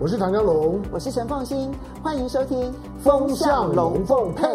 我是唐江龙，我是陈凤欣，欢迎收听《风向龙凤配》。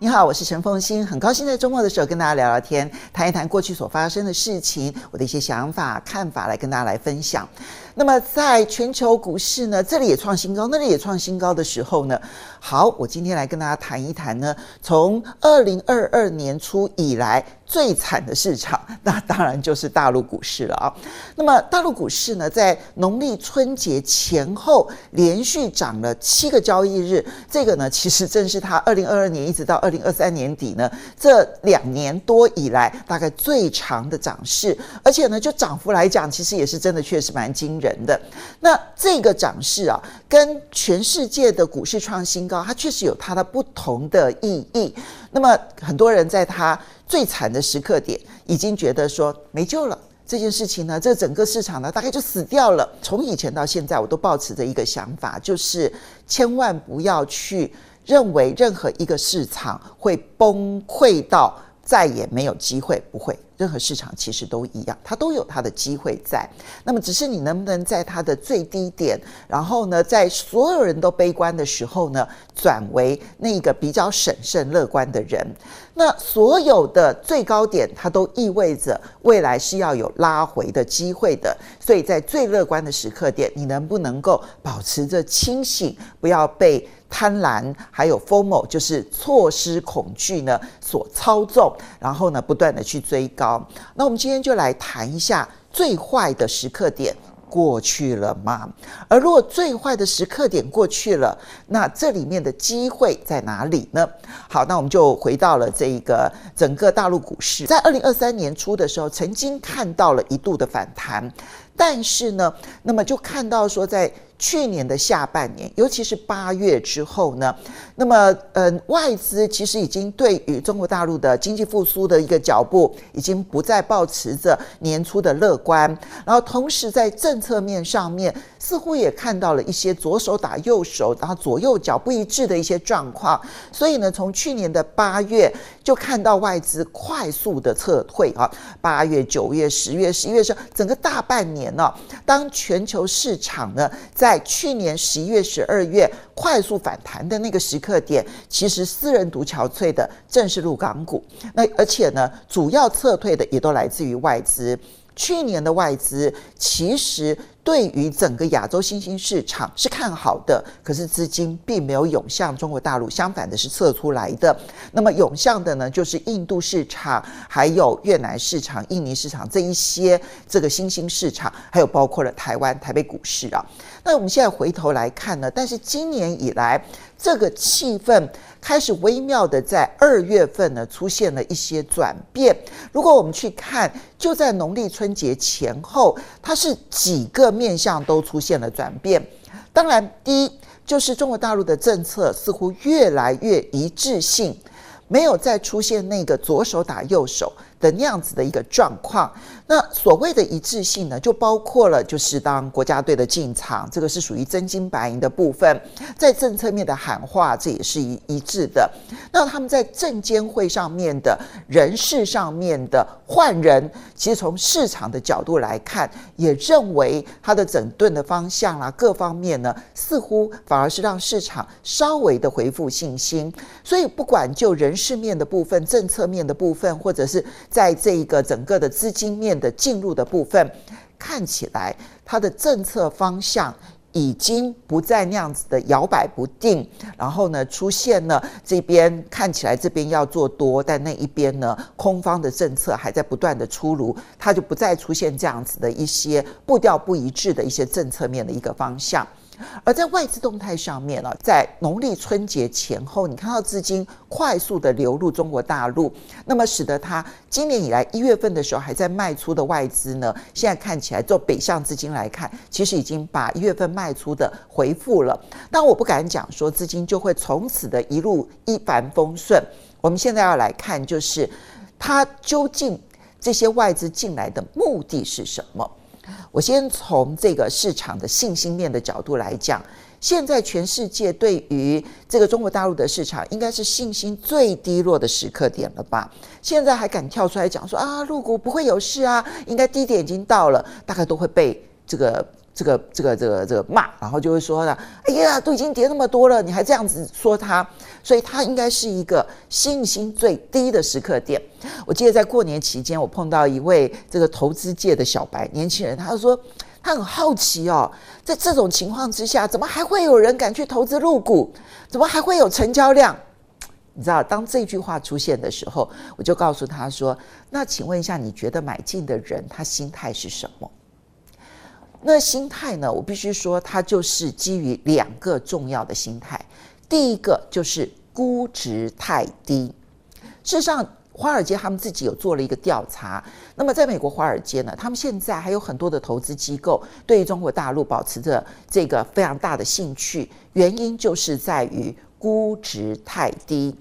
你好，我是陈凤欣，很高兴在周末的时候跟大家聊聊天，谈一谈过去所发生的事情，我的一些想法、看法，来跟大家来分享。那么，在全球股市呢，这里也创新高，那里也创新高的时候呢，好，我今天来跟大家谈一谈呢，从二零二二年初以来最惨的市场，那当然就是大陆股市了啊。那么，大陆股市呢，在农历春节前后连续涨了七个交易日，这个呢，其实正是它 二零二二年一直到二零二三年底呢，这两年多以来大概最长的涨势，而且呢，就涨幅来讲，其实也是真的确实蛮惊人的，那这个涨势啊，跟全世界的股市创新高，它确实有它的不同的意义。那么很多人在他最惨的时刻点，已经觉得说没救了，这件事情呢，这整个市场呢，大概就死掉了。从以前到现在，我都抱持着一个想法，就是千万不要去认为任何一个市场会崩溃到再也没有机会，不会。任何市场其实都一样，它都有它的机会在。那么，只是你能不能在它的最低点，然后呢，在所有人都悲观的时候呢，转为那个比较审慎乐观的人？那所有的最高点，它都意味着未来是要有拉回的机会的。所以在最乐观的时刻点，你能不能够保持着清醒，不要被贪婪还有 FOMO，就是错失恐惧呢所操纵，然后呢，不断的去追高。那我们今天就来谈一下最坏的时刻点过去了吗？而如果最坏的时刻点过去了，那这里面的机会在哪里呢？好，那我们就回到了这一个整个大陆股市，在二零二三年初的时候，曾经看到了一度的反弹，但是呢，那么就看到说在。去年的下半年，尤其是八月之后呢，那么，嗯，外资其实已经对于中国大陆的经济复苏的一个脚步，已经不再抱持着年初的乐观，然后同时在政策面上面，似乎也看到了一些左手打右手，然后左右脚不一致的一些状况，所以呢，从去年的八月就看到外资快速的撤退啊，八月、九月、十月、十一月时，整个大半年呢，当全球市场呢在在去年十一月、十二月快速反弹的那个时刻点，其实私人独憔悴的正是入港股。那而且呢，主要撤退的也都来自于外资。去年的外资其实对于整个亚洲新兴市场是看好的，可是资金并没有涌向中国大陆，相反的是撤出来的。那么涌向的呢，就是印度市场、还有越南市场、印尼市场这一些这个新兴市场，还有包括了台湾台北股市啊。那我们现在回头来看呢，但是今年以来这个气氛开始微妙的在二月份呢出现了一些转变。如果我们去看，就在农历春节前后，它是几个面向都出现了转变。当然，第一就是中国大陆的政策似乎越来越一致性，没有再出现那个左手打右手的那样子的一个状况。那所谓的一致性呢，就包括了就是当国家队的进场，这个是属于真金白银的部分，在政策面的喊话，这也是一一致的。那他们在证监会上面的人事上面的换人，其实从市场的角度来看，也认为他的整顿的方向啦，各方面呢，似乎反而是让市场稍微的恢复信心。所以不管就人事面的部分、政策面的部分，或者是在这一个整个的资金面。的进入的部分，看起来它的政策方向已经不再那样子的摇摆不定，然后呢，出现了这边看起来这边要做多，但那一边呢，空方的政策还在不断的出炉，它就不再出现这样子的一些步调不一致的一些政策面的一个方向。而在外资动态上面呢，在农历春节前后，你看到资金快速的流入中国大陆，那么使得它今年以来一月份的时候还在卖出的外资呢，现在看起来做北向资金来看，其实已经把一月份卖出的回复了。但我不敢讲说资金就会从此的一路一帆风顺。我们现在要来看，就是它究竟这些外资进来的目的是什么？我先从这个市场的信心面的角度来讲，现在全世界对于这个中国大陆的市场，应该是信心最低落的时刻点了吧？现在还敢跳出来讲说啊，入股不会有事啊，应该低点已经到了，大概都会被这个。这个这个这个这个骂，然后就会说了，哎呀，都已经跌那么多了，你还这样子说他，所以他应该是一个信心最低的时刻点。我记得在过年期间，我碰到一位这个投资界的小白年轻人，他就说他很好奇哦，在这种情况之下，怎么还会有人敢去投资入股？怎么还会有成交量？你知道，当这句话出现的时候，我就告诉他说：“那请问一下，你觉得买进的人他心态是什么？”那心态呢？我必须说，它就是基于两个重要的心态。第一个就是估值太低。事实上，华尔街他们自己有做了一个调查。那么，在美国华尔街呢，他们现在还有很多的投资机构对于中国大陆保持着这个非常大的兴趣，原因就是在于。估值太低。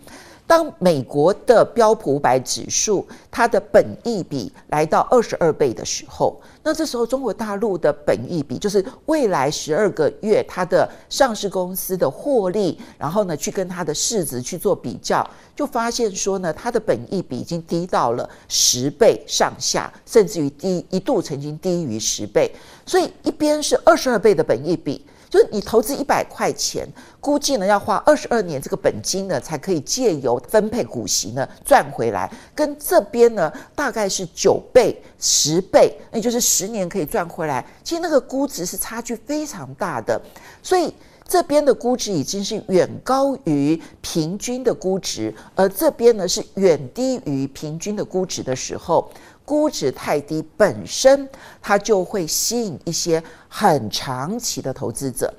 当美国的标普五百指数它的本益比来到二十二倍的时候，那这时候中国大陆的本益比就是未来十二个月它的上市公司的获利，然后呢去跟它的市值去做比较，就发现说呢，它的本益比已经低到了十倍上下，甚至于低一度曾经低于十倍。所以一边是二十二倍的本益比。就是你投资一百块钱，估计呢要花二十二年这个本金呢，才可以借由分配股息呢赚回来，跟这边呢大概是九倍、十倍，那就是十年可以赚回来。其实那个估值是差距非常大的，所以这边的估值已经是远高于平均的估值，而这边呢是远低于平均的估值的时候。估值太低，本身它就会吸引一些很长期的投资者，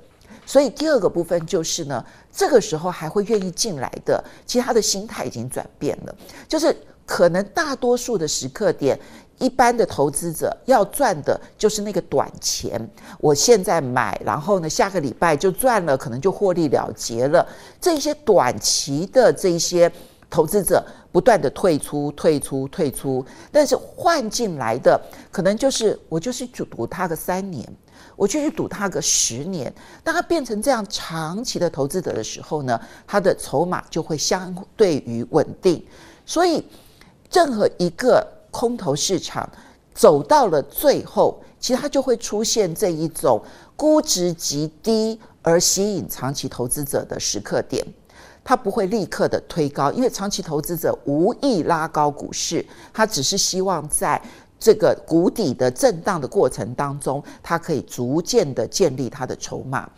所以第二个部分就是呢，这个时候还会愿意进来的，其实他的心态已经转变了，就是可能大多数的时刻点，一般的投资者要赚的就是那个短钱，我现在买，然后呢，下个礼拜就赚了，可能就获利了结了，这些短期的这些。投资者不断的退出、退出、退出，但是换进来的可能就是我就是去赌他个三年，我就去赌他个十年。当他变成这样长期的投资者的时候呢，他的筹码就会相对于稳定。所以，任何一个空头市场走到了最后，其实它就会出现这一种估值极低而吸引长期投资者的时刻点。它不会立刻的推高，因为长期投资者无意拉高股市，他只是希望在这个谷底的震荡的过程当中，他可以逐渐的建立他的筹码。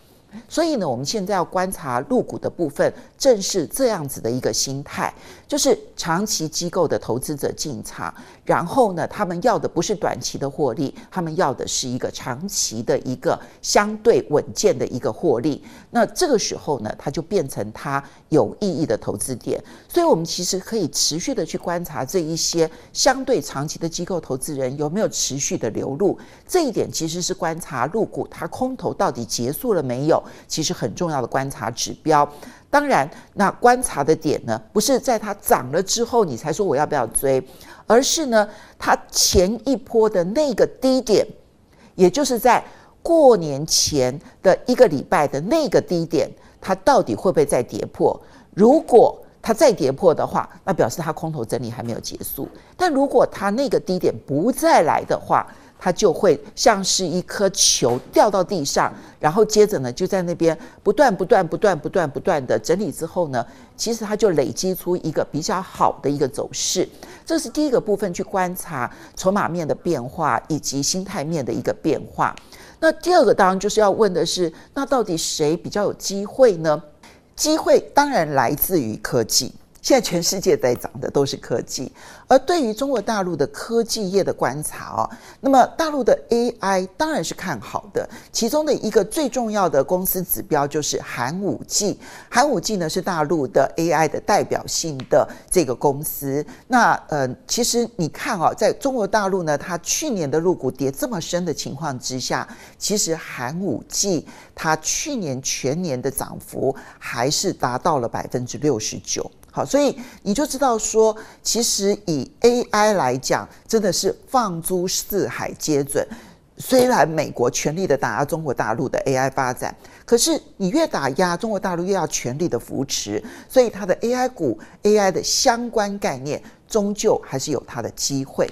所以呢，我们现在要观察入股的部分，正是这样子的一个心态，就是长期机构的投资者进场，然后呢，他们要的不是短期的获利，他们要的是一个长期的一个相对稳健的一个获利。那这个时候呢，它就变成它有意义的投资点。所以，我们其实可以持续的去观察这一些相对长期的机构投资人有没有持续的流入。这一点其实是观察入股它空头到底结束了没有。其实很重要的观察指标，当然，那观察的点呢，不是在它涨了之后你才说我要不要追，而是呢，它前一波的那个低点，也就是在过年前的一个礼拜的那个低点，它到底会不会再跌破？如果它再跌破的话，那表示它空头整理还没有结束。但如果它那个低点不再来的话，它就会像是一颗球掉到地上，然后接着呢，就在那边不断、不断、不断、不断、不断的整理之后呢，其实它就累积出一个比较好的一个走势。这是第一个部分，去观察筹码面的变化以及心态面的一个变化。那第二个当然就是要问的是，那到底谁比较有机会呢？机会当然来自于科技。现在全世界在涨的都是科技，而对于中国大陆的科技业的观察哦，那么大陆的 AI 当然是看好的。其中的一个最重要的公司指标就是寒武纪，寒武纪呢是大陆的 AI 的代表性的这个公司。那呃，其实你看啊，在中国大陆呢，它去年的入股跌这么深的情况之下，其实寒武纪它去年全年的涨幅还是达到了百分之六十九。好，所以你就知道说，其实以 AI 来讲，真的是放诸四海皆准。虽然美国全力的打压中国大陆的 AI 发展，可是你越打压中国大陆，越要全力的扶持，所以它的 AI 股、AI 的相关概念，终究还是有它的机会。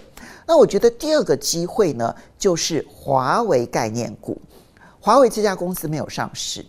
那我觉得第二个机会呢，就是华为概念股。华为这家公司没有上市。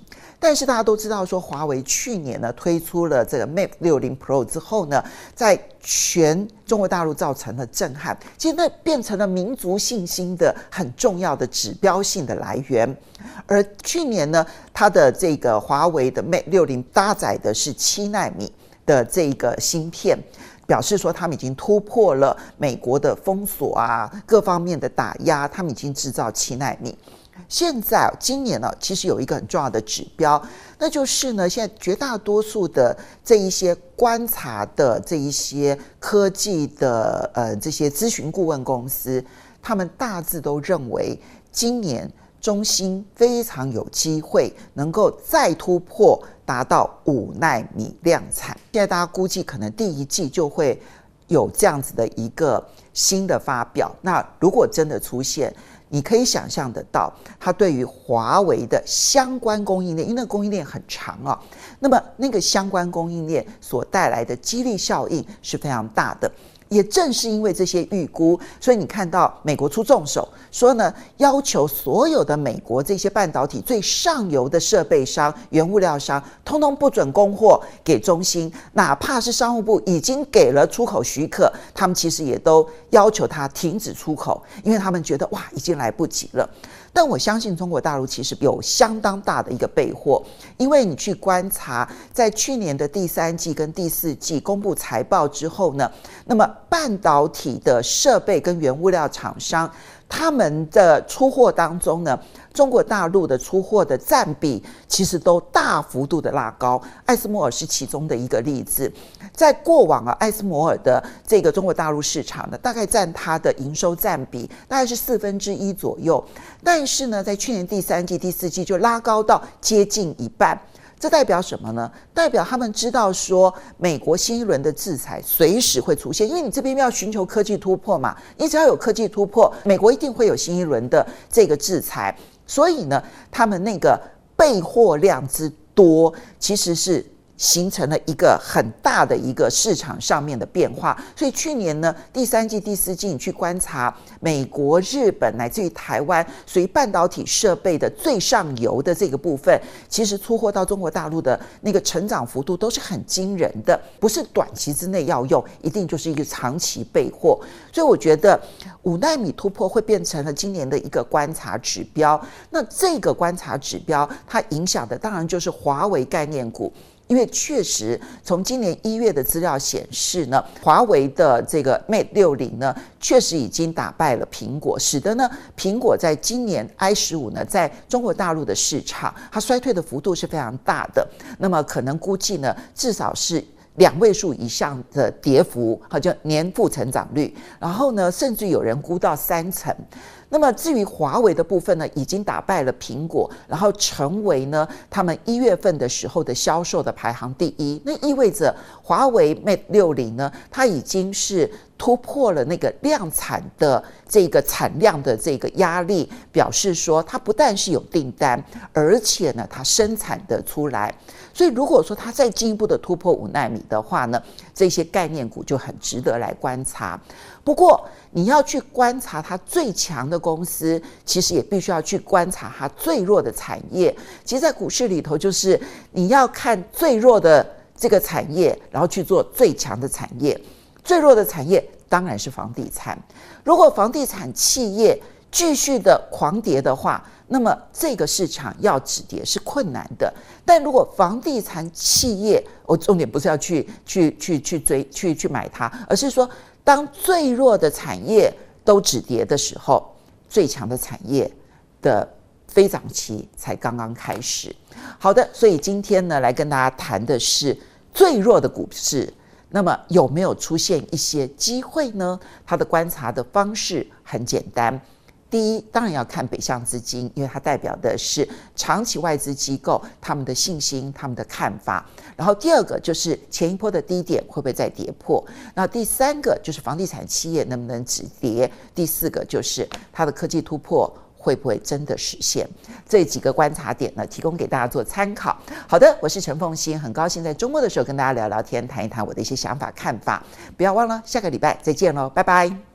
但是大家都知道，说华为去年呢推出了这个 Mate 60 Pro 之后呢，在全中国大陆造成了震撼，其实那变成了民族信心的很重要的指标性的来源。而去年呢，它的这个华为的 Mate 60搭载的是七纳米的这个芯片，表示说他们已经突破了美国的封锁啊，各方面的打压，他们已经制造七纳米。现在今年呢，其实有一个很重要的指标，那就是呢，现在绝大多数的这一些观察的这一些科技的呃这些咨询顾问公司，他们大致都认为，今年中芯非常有机会能够再突破达到五奈米量产。现在大家估计可能第一季就会有这样子的一个新的发表。那如果真的出现，你可以想象得到，它对于华为的相关供应链，因为那个供应链很长啊，那么那个相关供应链所带来的激励效应是非常大的。也正是因为这些预估，所以你看到美国出重手，说呢，要求所有的美国这些半导体最上游的设备商、原物料商，通通不准供货给中兴，哪怕是商务部已经给了出口许可，他们其实也都要求他停止出口，因为他们觉得哇，已经来不及了。但我相信中国大陆其实有相当大的一个备货，因为你去观察，在去年的第三季跟第四季公布财报之后呢，那么半导体的设备跟原物料厂商。他们的出货当中呢，中国大陆的出货的占比其实都大幅度的拉高。艾斯摩尔是其中的一个例子。在过往啊，艾斯摩尔的这个中国大陆市场呢，大概占它的营收占比大概是四分之一左右。但是呢，在去年第三季、第四季就拉高到接近一半。这代表什么呢？代表他们知道说，美国新一轮的制裁随时会出现，因为你这边要寻求科技突破嘛，你只要有科技突破，美国一定会有新一轮的这个制裁。所以呢，他们那个备货量之多，其实是。形成了一个很大的一个市场上面的变化，所以去年呢，第三季、第四季你去观察美国、日本乃至于台湾，属于半导体设备的最上游的这个部分，其实出货到中国大陆的那个成长幅度都是很惊人的，不是短期之内要用，一定就是一个长期备货。所以我觉得五纳米突破会变成了今年的一个观察指标。那这个观察指标，它影响的当然就是华为概念股。因为确实，从今年一月的资料显示呢，华为的这个 Mate 60呢，确实已经打败了苹果，使得呢，苹果在今年 i 十五呢，在中国大陆的市场，它衰退的幅度是非常大的。那么可能估计呢，至少是两位数以上的跌幅，好，就年复成长率。然后呢，甚至有人估到三成。那么至于华为的部分呢，已经打败了苹果，然后成为呢他们一月份的时候的销售的排行第一。那意味着华为 Mate 60呢，它已经是突破了那个量产的这个产量的这个压力，表示说它不但是有订单，而且呢它生产的出来。所以如果说它再进一步的突破五纳米的话呢，这些概念股就很值得来观察。不过，你要去观察它最强的公司，其实也必须要去观察它最弱的产业。其实，在股市里头，就是你要看最弱的这个产业，然后去做最强的产业。最弱的产业当然是房地产。如果房地产企业继续的狂跌的话，那么这个市场要止跌是困难的。但如果房地产企业，我重点不是要去去去去追去去买它，而是说。当最弱的产业都止跌的时候，最强的产业的飞涨期才刚刚开始。好的，所以今天呢，来跟大家谈的是最弱的股市，那么有没有出现一些机会呢？它的观察的方式很简单。第一，当然要看北向资金，因为它代表的是长期外资机构他们的信心、他们的看法。然后第二个就是前一波的低点会不会再跌破？那第三个就是房地产企业能不能止跌？第四个就是它的科技突破会不会真的实现？这几个观察点呢，提供给大家做参考。好的，我是陈凤欣，很高兴在周末的时候跟大家聊聊天，谈一谈我的一些想法看法。不要忘了下个礼拜再见喽，拜拜。